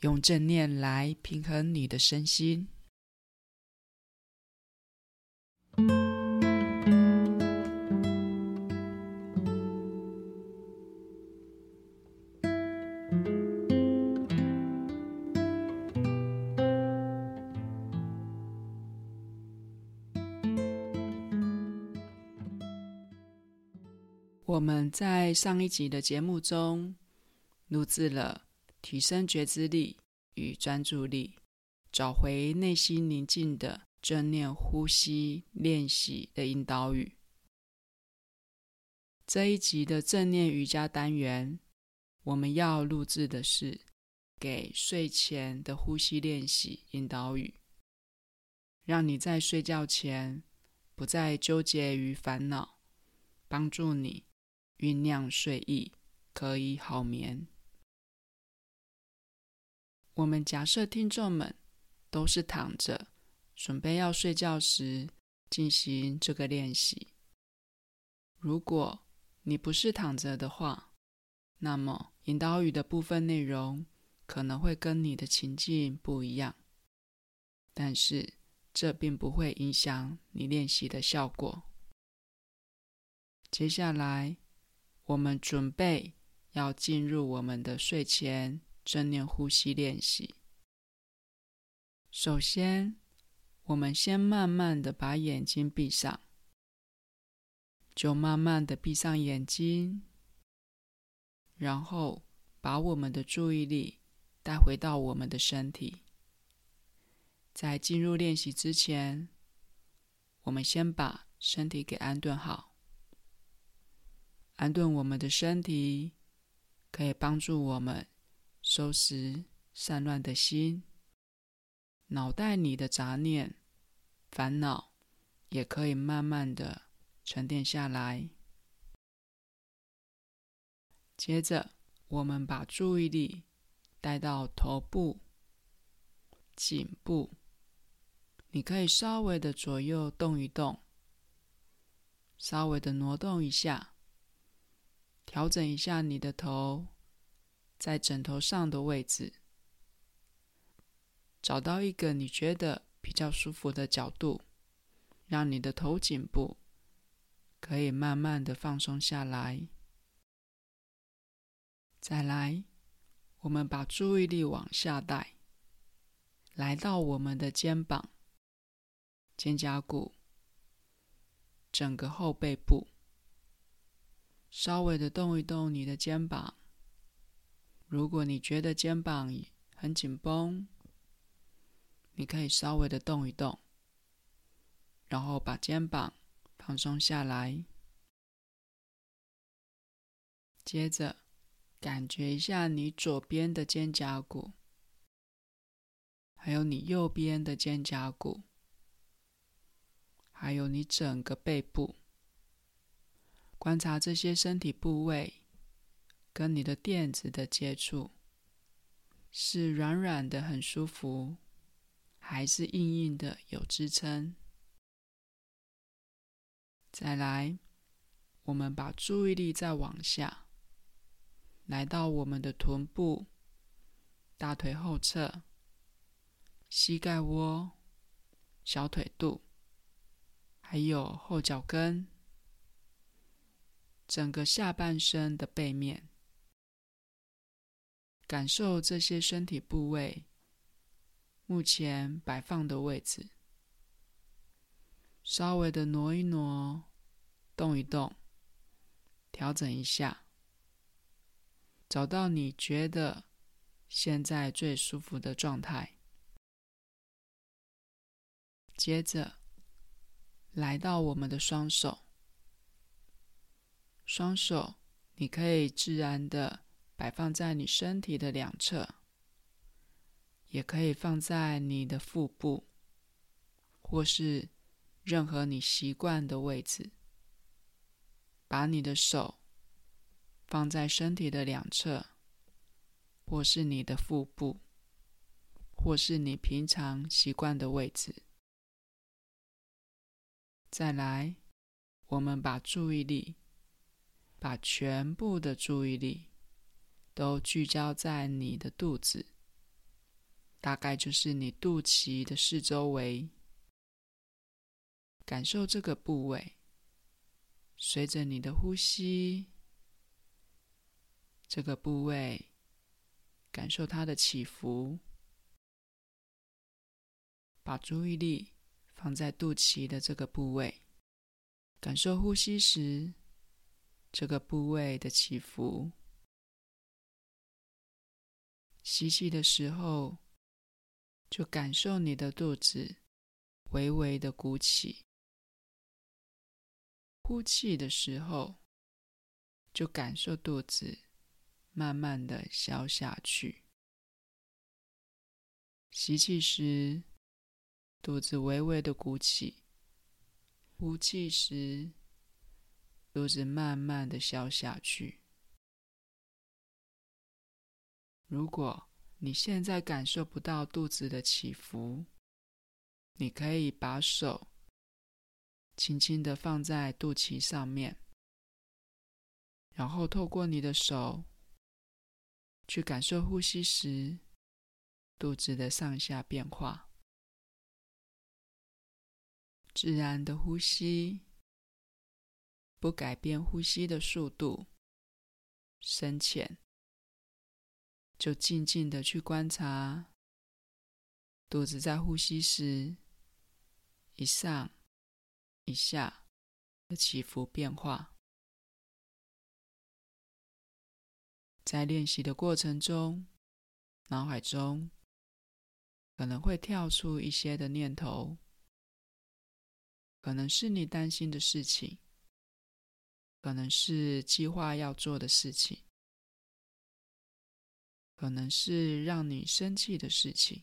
用正念来平衡你的身心。我们在上一集的节目中录制了。提升觉知力与专注力，找回内心宁静的正念呼吸练习的引导语。这一集的正念瑜伽单元，我们要录制的是给睡前的呼吸练习引导语，让你在睡觉前不再纠结于烦恼，帮助你酝酿睡意，可以好眠。我们假设听众们都是躺着，准备要睡觉时进行这个练习。如果你不是躺着的话，那么引导语的部分内容可能会跟你的情境不一样，但是这并不会影响你练习的效果。接下来，我们准备要进入我们的睡前。正念呼吸练习。首先，我们先慢慢的把眼睛闭上，就慢慢的闭上眼睛，然后把我们的注意力带回到我们的身体。在进入练习之前，我们先把身体给安顿好。安顿我们的身体，可以帮助我们。收拾散乱的心，脑袋里的杂念、烦恼也可以慢慢的沉淀下来。接着，我们把注意力带到头部、颈部，你可以稍微的左右动一动，稍微的挪动一下，调整一下你的头。在枕头上的位置，找到一个你觉得比较舒服的角度，让你的头颈部可以慢慢的放松下来。再来，我们把注意力往下带，来到我们的肩膀、肩胛骨、整个后背部，稍微的动一动你的肩膀。如果你觉得肩膀很紧绷，你可以稍微的动一动，然后把肩膀放松下来。接着，感觉一下你左边的肩胛骨，还有你右边的肩胛骨，还有你整个背部，观察这些身体部位。跟你的垫子的接触是软软的很舒服，还是硬硬的有支撑？再来，我们把注意力再往下，来到我们的臀部、大腿后侧、膝盖窝、小腿肚，还有后脚跟，整个下半身的背面。感受这些身体部位目前摆放的位置，稍微的挪一挪，动一动，调整一下，找到你觉得现在最舒服的状态。接着，来到我们的双手，双手你可以自然的。摆放在你身体的两侧，也可以放在你的腹部，或是任何你习惯的位置。把你的手放在身体的两侧，或是你的腹部，或是你平常习惯的位置。再来，我们把注意力，把全部的注意力都聚焦在你的肚子，大概就是你肚脐的四周围，感受这个部位。随着你的呼吸，这个部位感受它的起伏，把注意力放在肚脐的这个部位，感受呼吸时这个部位的起伏。吸气的时候，就感受你的肚子微微的鼓起。呼气的时候，就感受肚子慢慢的消下去。吸气时，肚子微微的鼓起；呼气时，肚子慢慢的消下去。如果你现在感受不到肚子的起伏，你可以把手。轻轻的放在肚脐上面，然后透过你的手去感受呼吸时肚子的上下变化。自然的呼吸，不改变呼吸的速度、深浅，就静静的去观察肚子在呼吸时一上。一下的起伏变化，在练习的过程中，脑海中可能会跳出一些的念头，可能是你担心的事情，可能是计划要做的事情，可能是让你生气的事情，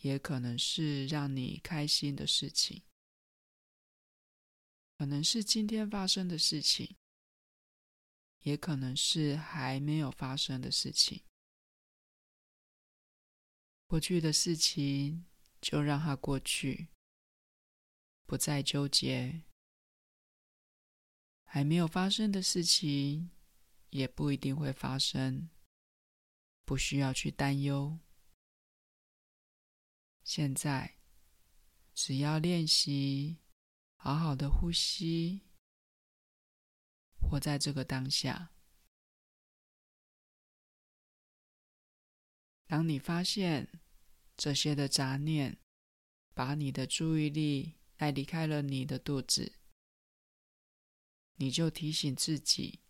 也可能是让你开心的事情。可能是今天发生的事情，也可能是还没有发生的事情。过去的事情就让它过去，不再纠结；还没有发生的事情也不一定会发生，不需要去担忧。现在只要练习。好好的呼吸，活在这个当下。当你发现这些的杂念把你的注意力带离开了你的肚子，你就提醒自己，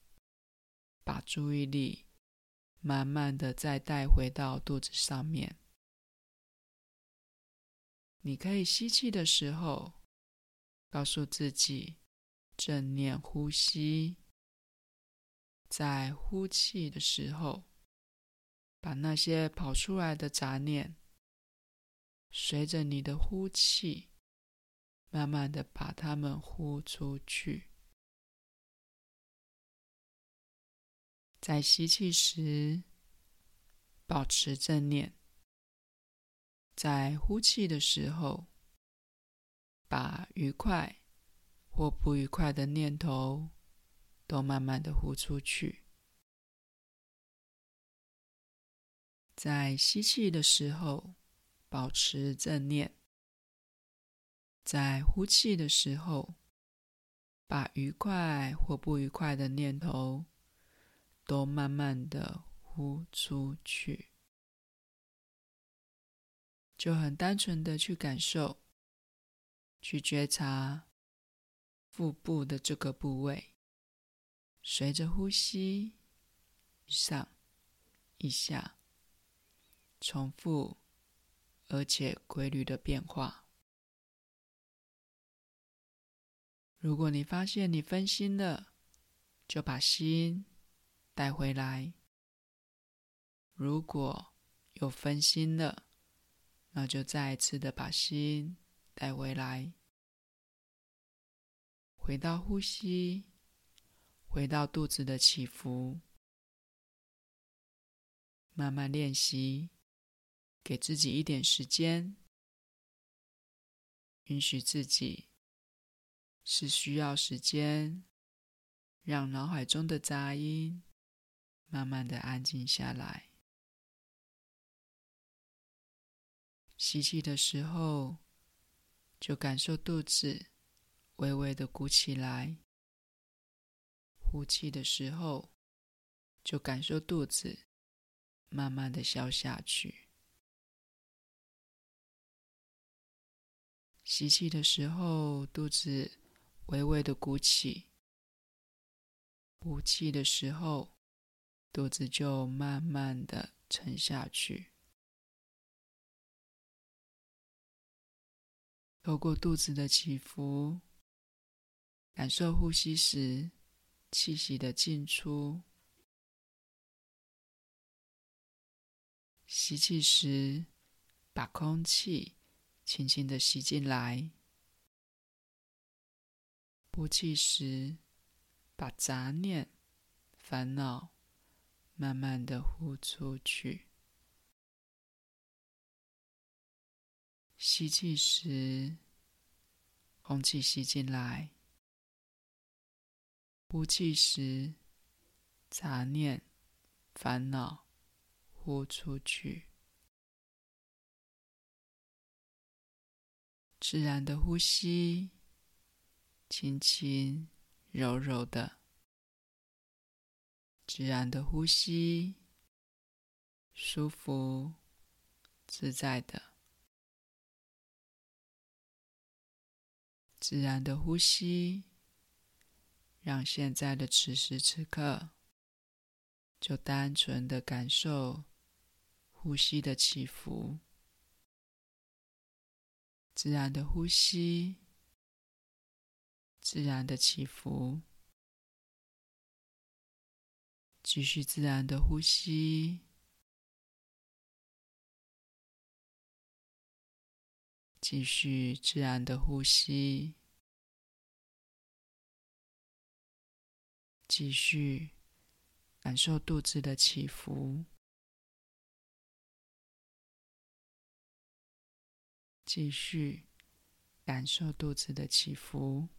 把注意力慢慢的再带回到肚子上面。你可以吸气的时候，告诉自己正念呼吸，在呼气的时候，把那些跑出来的杂念，随着你的呼气，慢慢的把它们呼出去。在吸气时，保持正念；在呼气的时候，把愉快或不愉快的念头都慢慢的呼出去。在吸气的时候，保持正念；在呼气的时候，把愉快或不愉快的念头都慢慢的呼出去。就很单纯的去感受。去觉察腹部的这个部位，随着呼吸上一下，重复而且规律的变化。如果你发现你分心了，就把心带回来。如果有分心了，那就再一次的把心带回来，回到呼吸，回到肚子的起伏，慢慢练习，给自己一点时间，允许自己是需要时间，让脑海中的杂音慢慢的安静下来。吸气的时候，就感受肚子微微的鼓起来；呼气的时候，就感受肚子慢慢的消下去。吸气的时候，肚子微微的鼓起；呼气的时候，肚子就慢慢的沉下去。透过肚子的起伏，感受呼吸时气息的进出；吸气时，把空气轻轻的吸进来；呼气时，把杂念、烦恼慢慢的呼出去。吸气时，空气吸进来；呼气时，杂念、烦恼呼出去。自然的呼吸，轻轻柔柔的；自然的呼吸，舒服自在的。自然的呼吸，让现在的此时此刻，就单纯的感受呼吸的起伏。自然的呼吸，自然的起伏，继续自然的呼吸，继续自然的呼吸。继续感受肚子的起伏，继续感受肚子的起伏。